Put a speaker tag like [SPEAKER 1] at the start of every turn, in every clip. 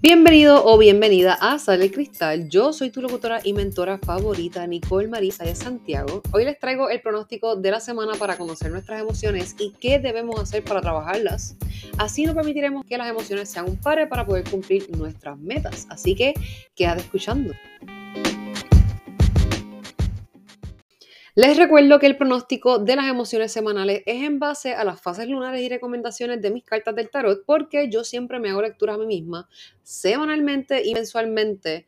[SPEAKER 1] Bienvenido o bienvenida a Sale el Cristal. Yo soy tu locutora y mentora favorita, Nicole Marisa de Santiago. Hoy les traigo el pronóstico de la semana para conocer nuestras emociones y qué debemos hacer para trabajarlas. Así nos permitiremos que las emociones sean un pare para poder cumplir nuestras metas. Así que quédate escuchando. Les recuerdo que el pronóstico de las emociones semanales es en base a las fases lunares y recomendaciones de mis cartas del tarot, porque yo siempre me hago lectura a mí misma semanalmente y mensualmente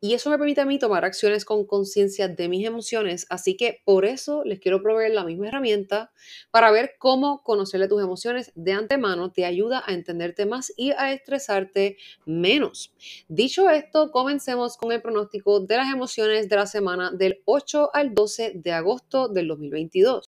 [SPEAKER 1] y eso me permite a mí tomar acciones con conciencia de mis emociones. Así que por eso les quiero proveer la misma herramienta para ver cómo conocerle tus emociones de antemano te ayuda a entenderte más y a estresarte menos. Dicho esto, comencemos con el pronóstico de las emociones de la semana del 8 al 12 de agosto del 2022.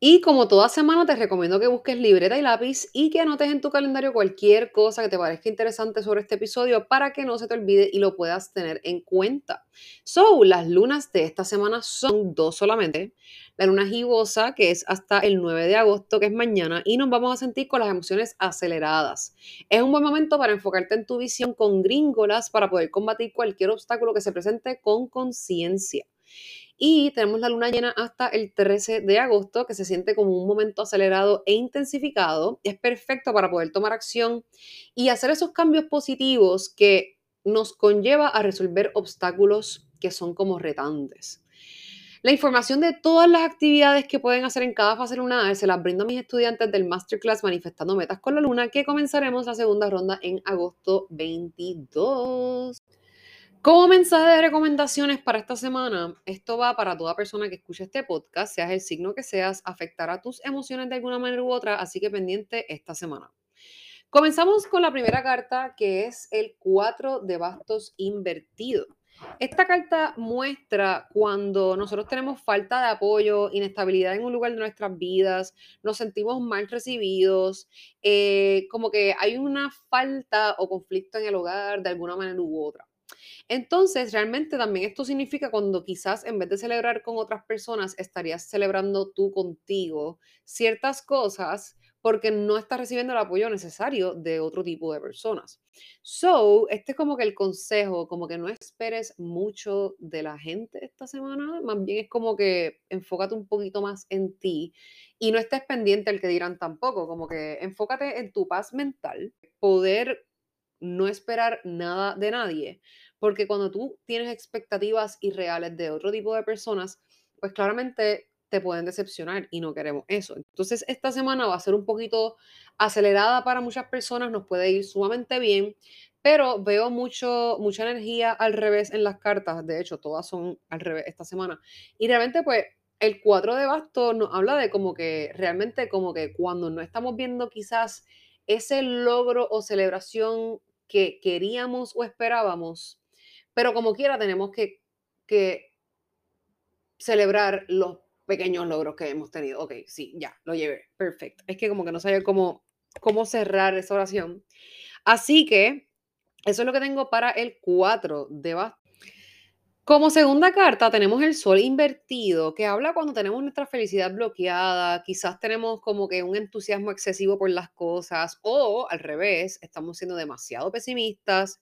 [SPEAKER 1] Y como toda semana te recomiendo que busques libreta y lápiz y que anotes en tu calendario cualquier cosa que te parezca interesante sobre este episodio para que no se te olvide y lo puedas tener en cuenta. So, las lunas de esta semana son dos solamente. La luna gibosa, que es hasta el 9 de agosto, que es mañana, y nos vamos a sentir con las emociones aceleradas. Es un buen momento para enfocarte en tu visión con gringolas para poder combatir cualquier obstáculo que se presente con conciencia. Y tenemos la luna llena hasta el 13 de agosto, que se siente como un momento acelerado e intensificado. Es perfecto para poder tomar acción y hacer esos cambios positivos que nos conlleva a resolver obstáculos que son como retantes. La información de todas las actividades que pueden hacer en cada fase lunar se las brindo a mis estudiantes del Masterclass Manifestando Metas con la Luna, que comenzaremos la segunda ronda en agosto 22. Como mensaje de recomendaciones para esta semana, esto va para toda persona que escuche este podcast, seas el signo que seas, afectará tus emociones de alguna manera u otra, así que pendiente esta semana. Comenzamos con la primera carta, que es el 4 de bastos invertido. Esta carta muestra cuando nosotros tenemos falta de apoyo, inestabilidad en un lugar de nuestras vidas, nos sentimos mal recibidos, eh, como que hay una falta o conflicto en el hogar de alguna manera u otra. Entonces, realmente también esto significa cuando quizás en vez de celebrar con otras personas, estarías celebrando tú contigo ciertas cosas porque no estás recibiendo el apoyo necesario de otro tipo de personas. So, este es como que el consejo, como que no esperes mucho de la gente esta semana, más bien es como que enfócate un poquito más en ti y no estés pendiente al que dirán tampoco, como que enfócate en tu paz mental, poder no esperar nada de nadie, porque cuando tú tienes expectativas irreales de otro tipo de personas, pues claramente te pueden decepcionar y no queremos eso. Entonces, esta semana va a ser un poquito acelerada para muchas personas, nos puede ir sumamente bien, pero veo mucho, mucha energía al revés en las cartas. De hecho, todas son al revés esta semana. Y realmente, pues, el 4 de bastos nos habla de como que realmente como que cuando no estamos viendo quizás ese logro o celebración que queríamos o esperábamos, pero como quiera tenemos que, celebrar los pequeños logros que hemos tenido. Ok, sí, ya, lo llevé. Perfecto. Es que como que no sabía cómo, cómo cerrar esa oración. Así que eso es lo que tengo para el 4 de bastos. Como segunda carta tenemos el sol invertido, que habla cuando tenemos nuestra felicidad bloqueada, quizás tenemos como que un entusiasmo excesivo por las cosas o al revés, estamos siendo demasiado pesimistas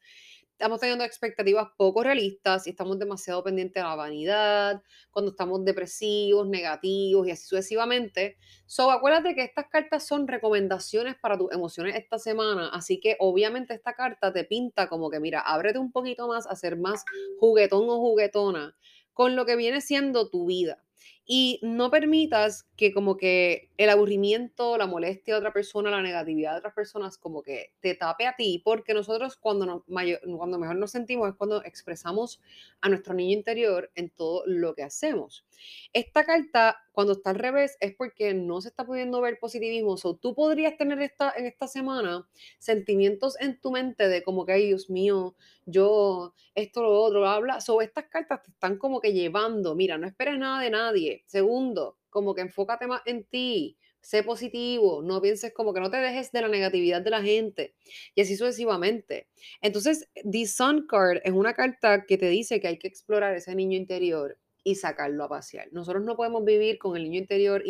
[SPEAKER 1] estamos teniendo expectativas poco realistas y estamos demasiado pendientes a la vanidad, cuando estamos depresivos, negativos y así sucesivamente. So, acuérdate que estas cartas son recomendaciones para tus emociones esta semana, así que obviamente esta carta te pinta como que, mira, ábrete un poquito más a ser más juguetón o juguetona con lo que viene siendo tu vida. Y no permitas que como que el aburrimiento, la molestia de otra persona, la negatividad de otras personas como que te tape a ti, porque nosotros cuando, cuando mejor nos sentimos es cuando expresamos a nuestro niño interior en todo lo que hacemos. Esta carta, cuando está al revés, es porque no se está pudiendo ver positivismo. O tú podrías tener esta, en esta semana sentimientos en tu mente de como que, ay Dios mío, yo, esto, lo otro, habla. Sobre estas cartas te están como que llevando, mira, no esperes nada de nadie. Segundo, como que enfócate más en ti. Sé positivo, no pienses como que no te dejes de la negatividad de la gente y así sucesivamente. Entonces, The Sun Card es una carta que te dice que hay que explorar ese niño interior y sacarlo a pasear. Nosotros no podemos vivir con el niño interior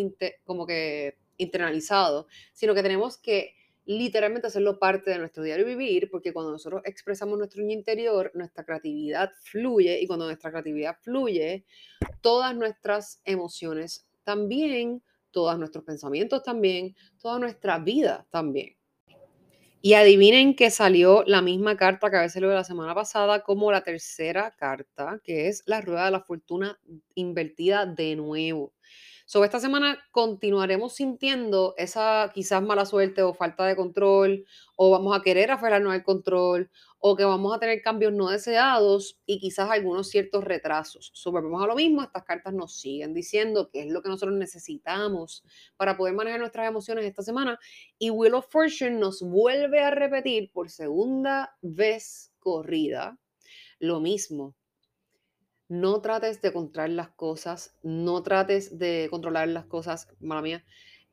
[SPEAKER 1] como que internalizado, sino que tenemos que literalmente hacerlo parte de nuestro diario vivir, porque cuando nosotros expresamos nuestro interior, nuestra creatividad fluye y cuando nuestra creatividad fluye, todas nuestras emociones también, todos nuestros pensamientos también, toda nuestra vida también. Y adivinen que salió la misma carta que había salido la semana pasada como la tercera carta, que es la rueda de la fortuna invertida de nuevo. Sobre esta semana continuaremos sintiendo esa quizás mala suerte o falta de control, o vamos a querer aferrarnos al control, o que vamos a tener cambios no deseados y quizás algunos ciertos retrasos. Subamos a lo mismo, estas cartas nos siguen diciendo qué es lo que nosotros necesitamos para poder manejar nuestras emociones esta semana. Y Wheel of Fortune nos vuelve a repetir por segunda vez corrida lo mismo no trates de controlar las cosas, no trates de controlar las cosas, mala mía,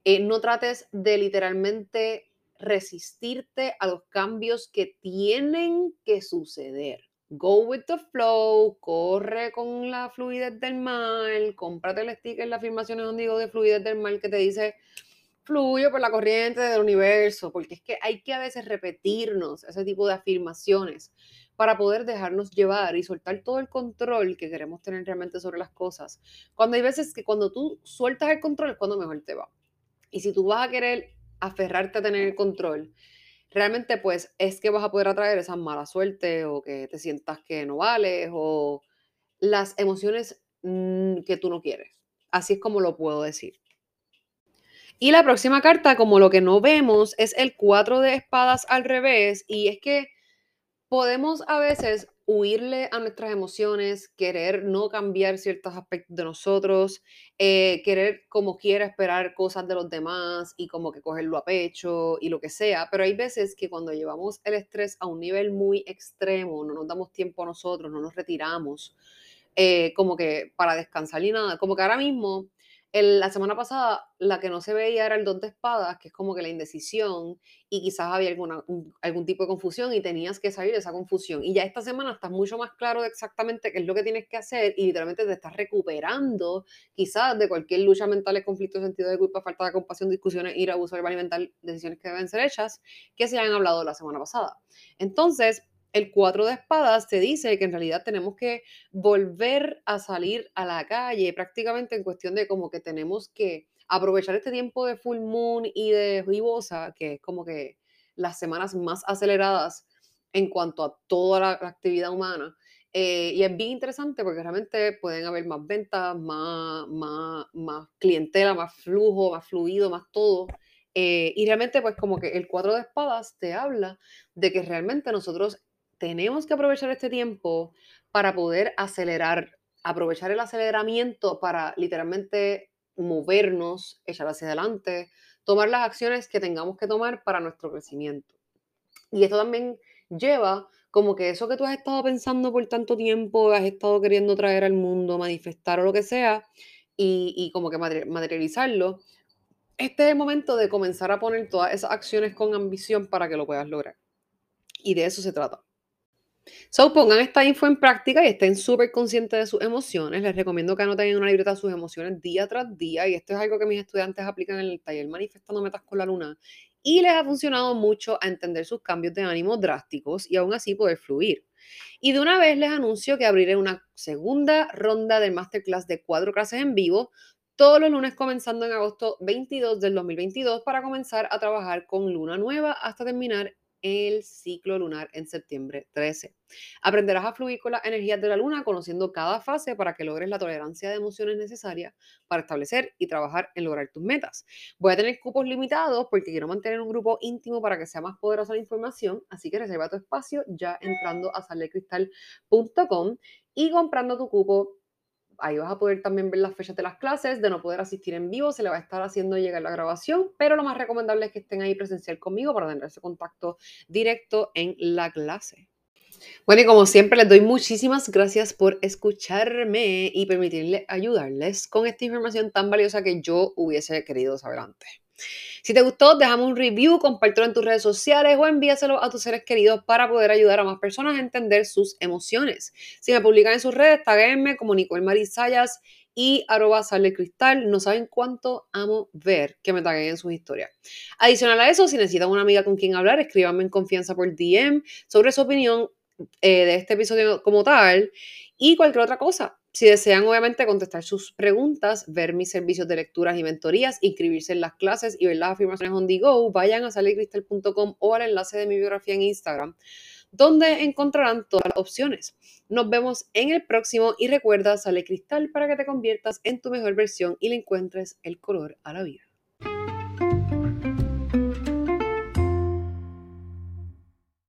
[SPEAKER 1] eh, no trates de literalmente resistirte a los cambios que tienen que suceder. Go with the flow, corre con la fluidez del mar, cómprate el sticker, la afirmación donde digo de fluidez del mar que te dice fluyo por la corriente del universo, porque es que hay que a veces repetirnos ese tipo de afirmaciones para poder dejarnos llevar y soltar todo el control que queremos tener realmente sobre las cosas. Cuando hay veces que cuando tú sueltas el control es cuando mejor te va. Y si tú vas a querer aferrarte a tener el control, realmente pues es que vas a poder atraer esa mala suerte o que te sientas que no vales o las emociones mm, que tú no quieres. Así es como lo puedo decir. Y la próxima carta, como lo que no vemos, es el 4 de espadas al revés. Y es que podemos a veces huirle a nuestras emociones, querer no cambiar ciertos aspectos de nosotros, eh, querer como quiera esperar cosas de los demás y como que cogerlo a pecho y lo que sea, pero hay veces que cuando llevamos el estrés a un nivel muy extremo, no nos damos tiempo a nosotros, no nos retiramos, eh, como que para descansar y nada, como que ahora mismo la semana pasada la que no se veía era el dos de espadas, que es como que la indecisión y quizás había alguna, algún tipo de confusión y tenías que salir de esa confusión. Y ya esta semana estás mucho más claro de exactamente qué es lo que tienes que hacer y literalmente te estás recuperando quizás de cualquier lucha mental, conflicto, sentido de culpa, falta de compasión, discusiones, ira, abuso verbal y mental, decisiones que deben ser hechas, que se han hablado la semana pasada. Entonces, el cuatro de espadas te dice que en realidad tenemos que volver a salir a la calle prácticamente en cuestión de como que tenemos que aprovechar este tiempo de full moon y de ribosa, que es como que las semanas más aceleradas en cuanto a toda la, actividad humana. Eh, y es bien interesante porque realmente pueden haber más ventas, más, más, más clientela, más flujo, más fluido, más todo. Eh, y realmente pues como que el cuatro de espadas te habla de que realmente nosotros tenemos que aprovechar este tiempo para poder acelerar, aprovechar el aceleramiento para literalmente movernos, echar hacia adelante, tomar las acciones que tengamos que tomar para nuestro crecimiento. Y esto también lleva como que eso que tú has estado pensando por tanto tiempo, has estado queriendo traer al mundo, manifestar o lo que sea, y, y como que materializarlo, este es el momento de comenzar a poner todas esas acciones con ambición para que lo puedas lograr. Y de eso se trata. So, pongan esta info en práctica y estén súper conscientes de sus emociones. Les recomiendo que anoten en una libreta sus emociones día tras día. Y esto es algo que mis estudiantes aplican en el taller Manifestando Metas con la Luna. Y les ha funcionado mucho a entender sus cambios de ánimo drásticos y aún así poder fluir. Y de una vez les anuncio que abriré una segunda ronda del masterclass de cuatro clases en vivo todos los lunes comenzando en agosto 22 del 2022 para comenzar a trabajar con luna nueva hasta terminar el ciclo lunar en septiembre 13. Aprenderás a fluir con las energías de la luna conociendo cada fase para que logres la tolerancia de emociones necesarias para establecer y trabajar en lograr tus metas. Voy a tener cupos limitados porque quiero mantener un grupo íntimo para que sea más poderosa la información, así que reserva tu espacio ya entrando a salecristal.com y comprando tu cupo ahí vas a poder también ver las fechas de las clases, de no poder asistir en vivo, se le va a estar haciendo llegar la grabación, pero lo más recomendable es que estén ahí presencial conmigo para tener ese contacto directo en la clase. Bueno, y como siempre, les doy muchísimas gracias por escucharme y permitirle ayudarles con esta información tan valiosa que yo hubiese querido saber antes. Si te gustó, déjame un review, compártelo en tus redes sociales o envíaselo a tus seres queridos para poder ayudar a más personas a entender sus emociones. Si me publican en sus redes, taguenme como Nicole Marisayas y arroba sale cristal. No saben cuánto amo ver que me taguen en sus historias. Adicional a eso, si necesitan una amiga con quien hablar, escríbanme en confianza por DM sobre su opinión eh, de este episodio como tal y cualquier otra cosa. Si desean, obviamente, contestar sus preguntas, ver mis servicios de lecturas y mentorías, inscribirse en las clases y ver las afirmaciones on the go, vayan a salecristal.com o al enlace de mi biografía en Instagram, donde encontrarán todas las opciones. Nos vemos en el próximo y recuerda, sale cristal para que te conviertas en tu mejor versión y le encuentres el color a la vida.